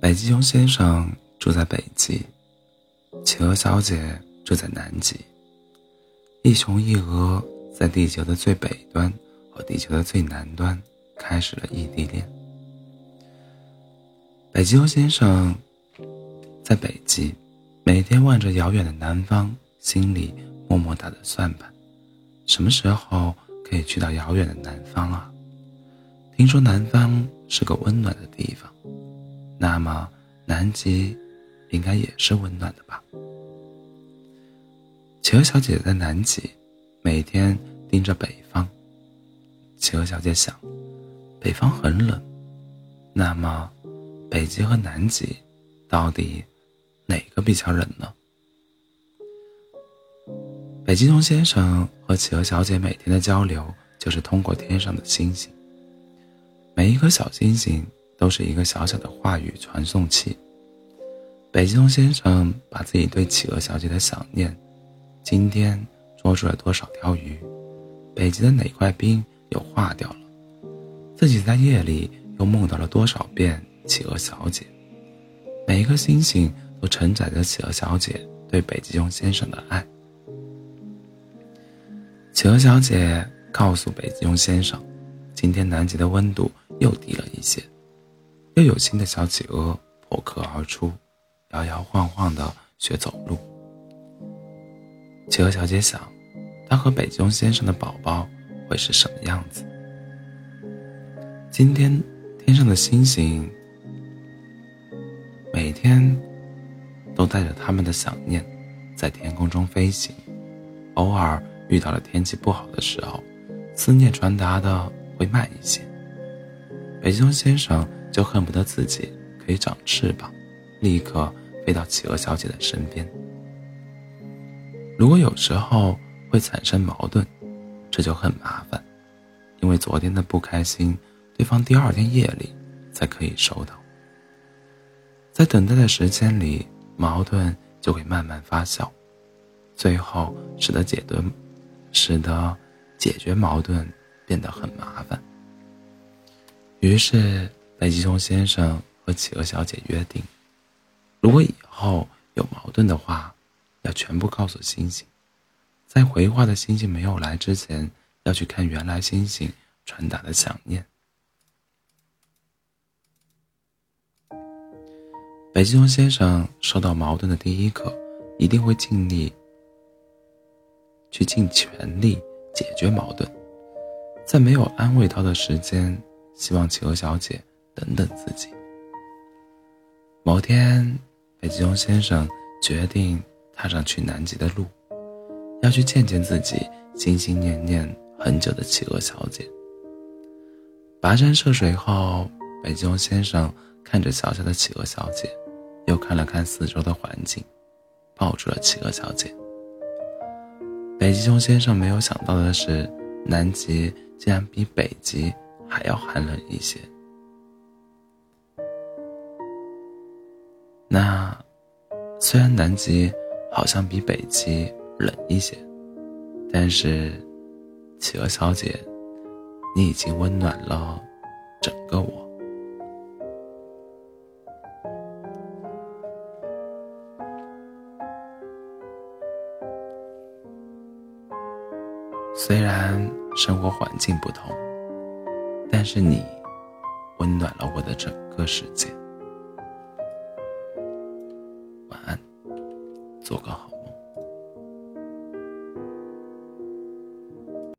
北极熊先生住在北极，企鹅小姐住在南极。一雄一鹅在地球的最北端和地球的最南端开始了异地恋。北极熊先生在北极，每天望着遥远的南方，心里默默打着算盘：什么时候可以去到遥远的南方啊？听说南方是个温暖的地方，那么南极应该也是温暖的吧？企鹅小姐在南极，每天盯着北方。企鹅小姐想，北方很冷，那么北极和南极到底哪个比较冷呢？北极熊先生和企鹅小姐每天的交流就是通过天上的星星。每一颗小星星都是一个小小的话语传送器。北极熊先生把自己对企鹅小姐的想念，今天捉住了多少条鱼，北极的哪块冰又化掉了，自己在夜里又梦到了多少遍企鹅小姐。每一颗星星都承载着企鹅小姐对北极熊先生的爱。企鹅小姐告诉北极熊先生，今天南极的温度。又低了一些，又有新的小企鹅破壳而出，摇摇晃晃的学走路。企鹅小姐想，她和北极熊先生的宝宝会是什么样子？今天天上的星星每天都带着他们的想念，在天空中飞行。偶尔遇到了天气不好的时候，思念传达的会慢一些。北极熊先生就恨不得自己可以长翅膀，立刻飞到企鹅小姐的身边。如果有时候会产生矛盾，这就很麻烦，因为昨天的不开心，对方第二天夜里才可以收到。在等待的时间里，矛盾就会慢慢发酵，最后使得解决，使得解决矛盾变得很麻烦。于是，北极熊先生和企鹅小姐约定，如果以后有矛盾的话，要全部告诉星星，在回话的星星没有来之前，要去看原来星星传达的想念。北极熊先生收到矛盾的第一刻，一定会尽力去尽全力解决矛盾，在没有安慰到的时间。希望企鹅小姐等等自己。某天，北极熊先生决定踏上去南极的路，要去见见自己心心念念很久的企鹅小姐。跋山涉水后，北极熊先生看着小小的企鹅小姐，又看了看四周的环境，抱住了企鹅小姐。北极熊先生没有想到的是，南极竟然比北极。还要寒冷一些。那虽然南极好像比北极冷一些，但是企鹅小姐，你已经温暖了整个我。虽然生活环境不同。但是你温暖了我的整个世界。晚安，做个好梦。